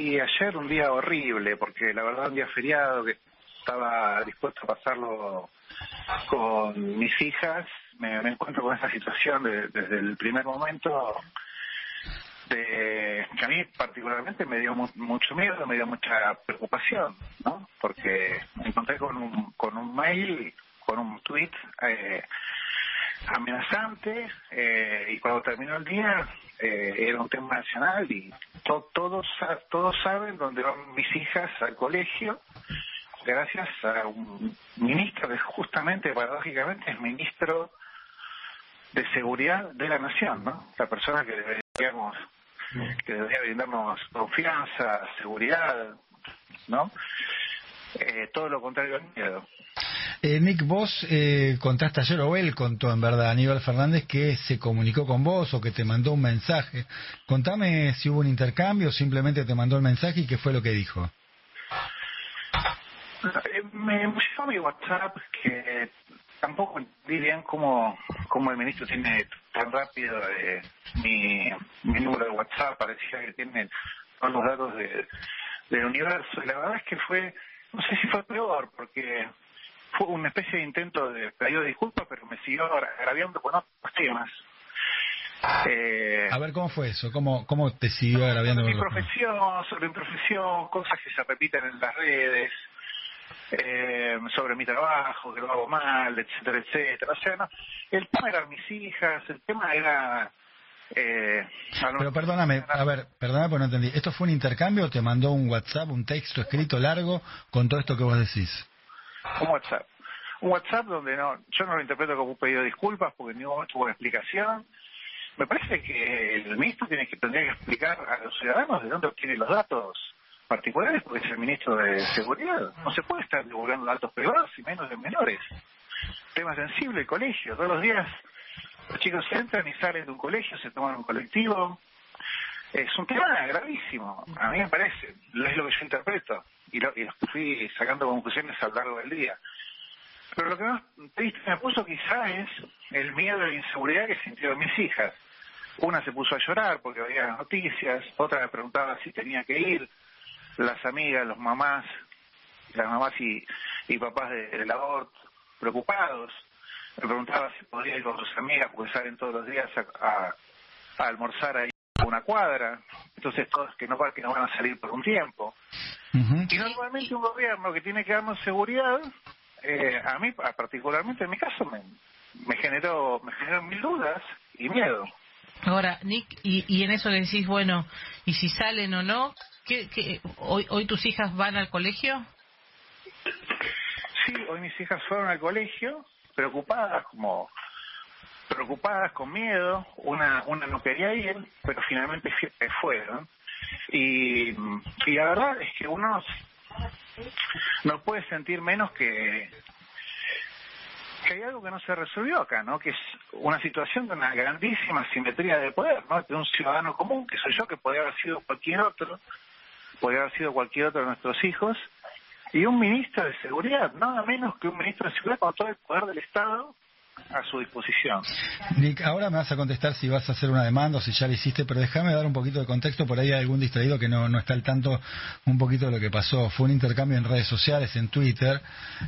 Y ayer un día horrible, porque la verdad un día feriado que estaba dispuesto a pasarlo con mis hijas, me, encuentro con esa situación desde el primer momento de que a mí particularmente me dio mucho miedo, me dio mucha preocupación, ¿no? Porque me encontré con un, con un mail, con un tweet eh, amenazante eh, y cuando terminó el día eh, era un tema nacional y todos todos saben dónde van mis hijas al colegio gracias a un ministro que justamente paradójicamente es ministro de seguridad de la nación, ¿no? La persona que deberíamos que debería brindarnos confianza, seguridad, ¿no? Eh, todo lo contrario al miedo. Eh, Nick, vos eh, contaste ayer, o él contó en verdad, Aníbal Fernández, que se comunicó con vos o que te mandó un mensaje. Contame si hubo un intercambio o simplemente te mandó el mensaje y qué fue lo que dijo. Eh, me llegó mi WhatsApp que tampoco entendí bien cómo, cómo el ministro tiene tan rápido eh, mi, mi número de WhatsApp, parecía que tiene todos los datos de, del universo. La verdad es que fue, no sé si fue peor, porque fue una especie de intento de pedido de disculpas, pero me siguió agraviando con otros temas. Eh, a ver, ¿cómo fue eso? ¿Cómo, cómo te siguió agraviando? Sobre mi profesión, sobre mi profesión, cosas que se repiten en las redes, eh, sobre mi trabajo, que lo hago mal, etcétera, etcétera. O sea, no, el tema eran mis hijas, el tema era... Eh, Pero perdóname, a ver, perdóname porque no entendí. ¿Esto fue un intercambio o te mandó un WhatsApp, un texto escrito largo con todo esto que vos decís? Un WhatsApp. Un WhatsApp donde no, yo no lo interpreto como un pedido de disculpas porque no hubo una explicación. Me parece que el ministro tiene que tendría que explicar a los ciudadanos de dónde obtiene los datos particulares porque es el ministro de Seguridad. No se puede estar divulgando datos privados y menos de menores. Tema sensible, el colegio. Todos los días los chicos entran y salen de un colegio, se toman un colectivo. Es un tema gravísimo, a mí me parece. Es lo que yo interpreto y lo, y lo fui sacando conclusiones a lo largo del día. Pero lo que más triste me puso quizá es el miedo y la inseguridad que sintieron mis hijas. Una se puso a llorar porque veía las noticias, otra me preguntaba si tenía que ir, las amigas, los mamás, las mamás y, y papás del de aborto, preocupados. Me preguntaba si podía ir con sus amigas, porque salen todos los días a, almorzar ahí a una cuadra. Entonces, todos que no, que no van a salir por un tiempo. Y normalmente un gobierno que tiene que darnos seguridad, eh, a mí, particularmente en mi caso, me, me generó me generó mil dudas y miedo. Ahora, Nick, y, y en eso le decís, bueno, ¿y si salen o no? ¿Qué, hoy, ¿Hoy tus hijas van al colegio? Sí, hoy mis hijas fueron al colegio, preocupadas, como preocupadas, con miedo. Una, una no quería ir, pero finalmente fueron. Y, y la verdad es que uno no puede sentir menos que, que hay algo que no se resolvió acá, ¿no? Que es una situación de una grandísima simetría de poder, ¿no? De un ciudadano común, que soy yo, que podría haber sido cualquier otro, podría haber sido cualquier otro de nuestros hijos, y un ministro de seguridad, nada menos que un ministro de seguridad con todo el poder del Estado a su disposición. Nick, ahora me vas a contestar si vas a hacer una demanda o si ya lo hiciste, pero déjame dar un poquito de contexto, por ahí hay algún distraído que no, no está al tanto un poquito de lo que pasó. Fue un intercambio en redes sociales, en Twitter.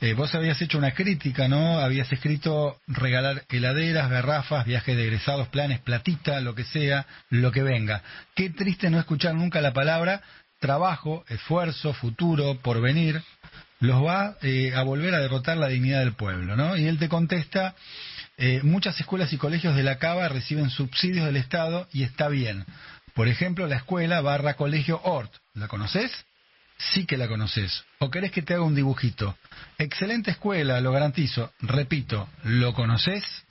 Eh, vos habías hecho una crítica, ¿no? Habías escrito regalar heladeras, garrafas, viajes de egresados, planes, platita, lo que sea, lo que venga. Qué triste no escuchar nunca la palabra trabajo, esfuerzo, futuro, porvenir, los va eh, a volver a derrotar la dignidad del pueblo, ¿no? Y él te contesta, eh, muchas escuelas y colegios de la Cava reciben subsidios del Estado y está bien. Por ejemplo, la escuela barra colegio Ort, ¿la conoces? Sí que la conoces. ¿O querés que te haga un dibujito? Excelente escuela, lo garantizo. Repito, ¿lo conoces?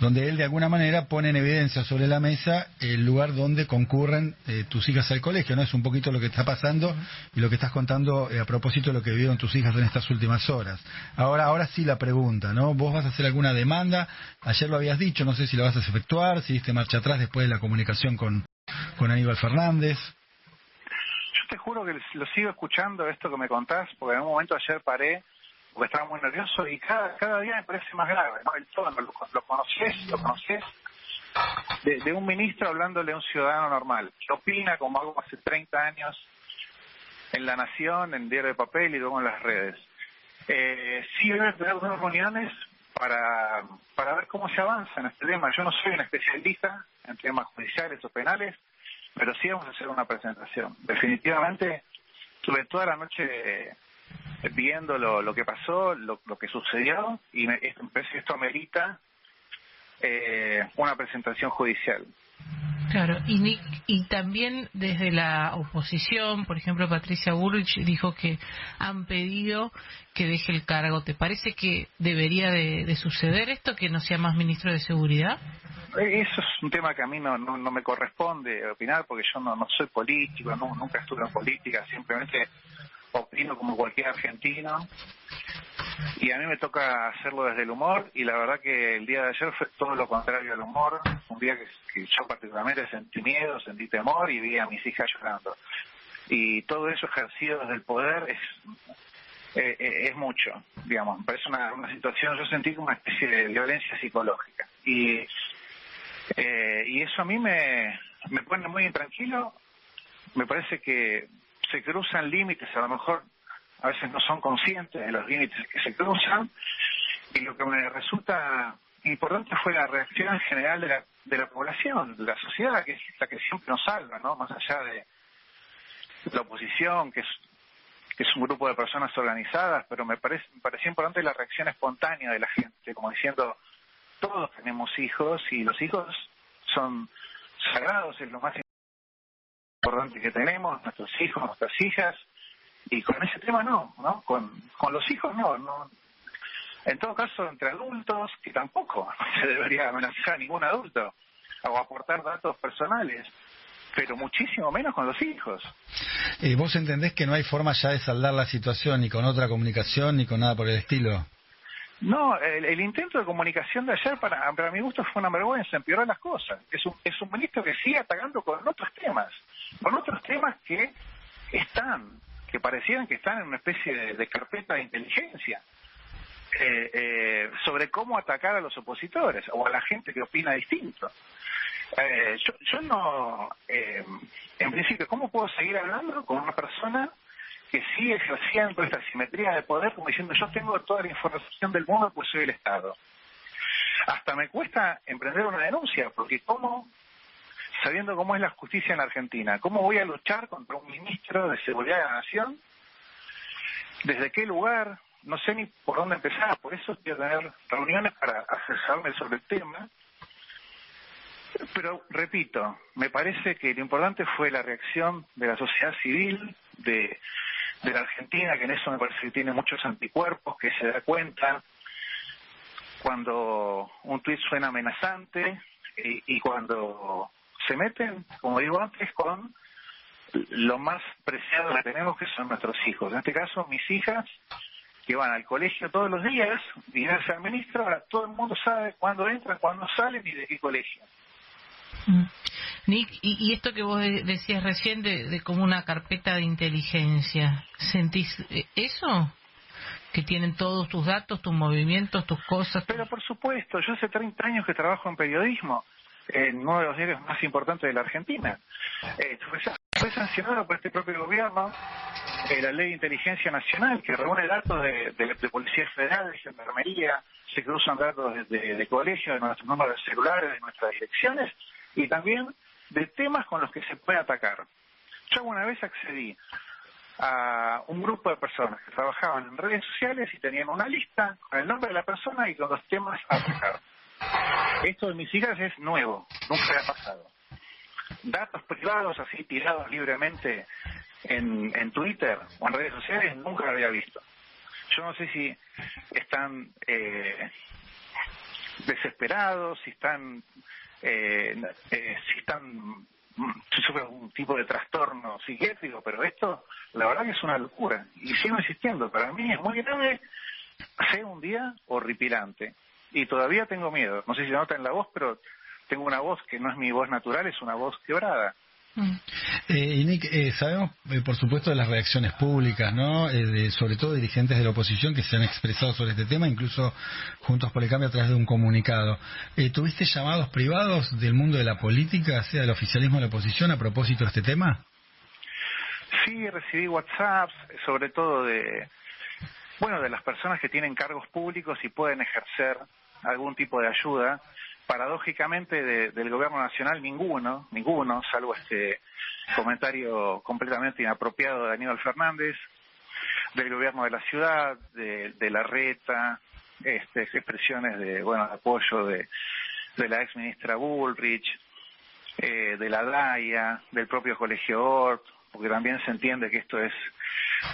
Donde él de alguna manera pone en evidencia sobre la mesa el lugar donde concurren eh, tus hijas al colegio, ¿no? Es un poquito lo que está pasando y lo que estás contando eh, a propósito de lo que vivieron tus hijas en estas últimas horas. Ahora, ahora sí la pregunta, ¿no? ¿Vos vas a hacer alguna demanda? Ayer lo habías dicho, no sé si lo vas a efectuar, si diste marcha atrás después de la comunicación con, con Aníbal Fernández. Yo te juro que lo sigo escuchando esto que me contás, porque en un momento ayer paré porque estaba muy nervioso y cada, cada día me parece más grave, ¿no? El tono, lo, lo conoces, lo conoces, de, de, un ministro hablándole a un ciudadano normal, que opina como algo hace 30 años en La Nación, en Diario de Papel y luego en las redes. Eh, sí, voy a tener unas reuniones para, para ver cómo se avanza en este tema. Yo no soy un especialista en temas judiciales o penales, pero sí vamos a hacer una presentación. Definitivamente, estuve toda la noche viendo lo, lo que pasó, lo, lo que sucedió, y me, esto, esto amerita eh, una presentación judicial. Claro, y, y también desde la oposición, por ejemplo, Patricia Bullrich dijo que han pedido que deje el cargo. ¿Te parece que debería de, suceder esto, que no sea más ministro de Seguridad? Eh, eso es un tema que a mí no, no, me corresponde opinar porque yo no, no soy político, no, nunca estuve en política, simplemente opino como cualquier argentino y a mí me toca hacerlo desde el humor y la verdad que el día de ayer fue todo lo contrario al humor, un día que, yo particularmente sentí miedo, sentí temor y vi a mis hijas llorando. Y todo eso ejercido desde el poder es eh, eh, es mucho, digamos, me parece una, una situación, yo sentí como una especie de violencia psicológica y eh, y eso a mí me, me pone muy intranquilo, me parece que se cruzan límites, a lo mejor a veces no son conscientes de los límites que se cruzan, y lo que me resulta importante fue la reacción general de la, de la población, de la sociedad, que es la que siempre nos salva, ¿no? Más allá de la oposición, que es, que es un grupo de personas organizadas, pero me parece, me pareció importante la reacción espontánea de la gente, como diciendo, todos tenemos hijos y los hijos son sagrados, es lo más importante que tenemos, nuestros hijos, nuestras hijas, y con ese tema no, ¿no? Con, con los hijos no, no. En todo caso, entre adultos, que tampoco se debería amenazar a ningún adulto o aportar datos personales, pero muchísimo menos con los hijos. ¿Y ¿Vos entendés que no hay forma ya de saldar la situación ni con otra comunicación ni con nada por el estilo? No, el, intento de comunicación de ayer, para, para mi gusto, fue una vergüenza, empeoró las cosas. Es un, es un ministro que sigue atacando con otros temas, con otros temas que están, que parecían que están en una especie de, carpeta de inteligencia. Eh, eh, sobre cómo atacar a los opositores o a la gente que opina distinto. Eh, yo, yo no, en principio, ¿cómo puedo seguir hablando con una persona que sigue ejerciendo esta simetría de poder como diciendo yo tengo toda la información del mundo pues soy el Estado? Hasta me cuesta emprender una denuncia, porque ¿cómo sabiendo cómo es la justicia en Argentina. ¿Cómo voy a luchar contra un ministro de Seguridad de la Nación? ¿Desde qué lugar? No sé ni por dónde empezar, por eso quiero tener reuniones para asesorarme sobre el tema. Pero repito, me parece que lo importante fue la reacción de la sociedad civil, de, la Argentina, que en eso me parece que tiene muchos anticuerpos, que se da cuenta cuando un tuit suena amenazante y cuando se meten, como digo antes, con lo más preciado que tenemos, que son nuestros hijos. En este caso, mis hijas, que van al colegio todos los días, y al ministro, ahora todo el mundo sabe cuándo entran, cuándo salen y de qué colegio. Mm. Nick, y, esto que vos decías recién de, de, como una carpeta de inteligencia, ¿sentís eh, eso? Que tienen todos tus datos, tus movimientos, tus cosas. Pero por supuesto, yo hace 30 años que trabajo en periodismo en uno de los diarios más importantes de la Argentina. Eh, fue, sancionado por este propio gobierno eh, la Ley de Inteligencia Nacional, que reúne datos de, de, Policía Federal, de Gendarmería, se cruzan datos de, de, colegio, de nuestros números de celulares, de nuestras direcciones, y también de temas con los que se puede atacar. Yo alguna vez accedí a un grupo de personas que trabajaban en redes sociales y tenían una lista con el nombre de la persona y con los temas a atacar. Esto de mis hijas es nuevo, nunca había pasado. Datos privados así tirados libremente en, en Twitter o en redes sociales nunca lo había visto. Yo no sé si están eh, desesperados, si están, eh, eh, si están si sufren un tipo de trastorno psiquiátrico, pero esto la verdad que es una locura y sigo insistiendo, para mí es muy grave, hace un día horripilante y todavía tengo miedo. No sé si se nota en la voz, pero tengo una voz que no es mi voz natural, es una voz quebrada. Mm. Eh, y Nick, eh, sabemos eh, por supuesto de las reacciones públicas, ¿no? de, sobre todo dirigentes de la oposición que se han expresado sobre este tema, incluso Juntos por el Cambio a través de un comunicado. ¿Tuviste llamados privados del mundo de la política, sea del oficialismo de la oposición, a propósito de este tema? Sí, recibí WhatsApps, sobre todo de, bueno, de las personas que tienen cargos públicos y pueden ejercer algún tipo de ayuda. Paradójicamente del gobierno nacional ninguno, ninguno, salvo este comentario completamente inapropiado de Aníbal Fernández, del gobierno de la ciudad, de, la reta, este, expresiones de bueno apoyo de, de la ex ministra Bullrich, eh, de la DAIA, del propio Colegio Ort, porque también se entiende que esto es,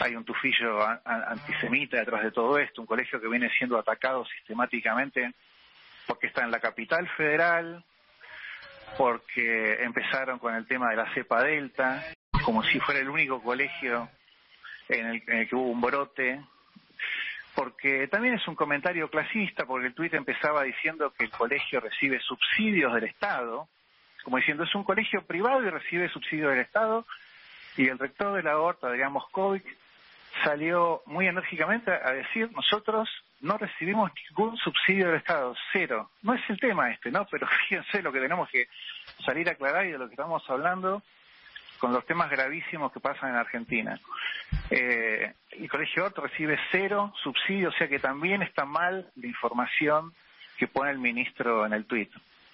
hay un tufillo antisemita detrás de todo esto, un colegio que viene siendo atacado sistemáticamente porque está en la capital federal, porque empezaron con el tema de la cepa delta, como si fuera el único colegio en el, que hubo un brote, porque también es un comentario clasista, porque el tuit empezaba diciendo que el colegio recibe subsidios del Estado, como diciendo es un colegio privado y recibe subsidios del Estado, y el rector de la ORTA, Adrián Moscovic, salió muy enérgicamente a decir nosotros no recibimos ningún subsidio del Estado, cero. No es el tema este, ¿no? Pero fíjense lo que tenemos que salir a aclarar y de lo que estamos hablando con los temas gravísimos que pasan en Argentina. Eh, el Colegio Ort recibe cero subsidio, o sea que también está mal la información que pone el ministro en el tuit.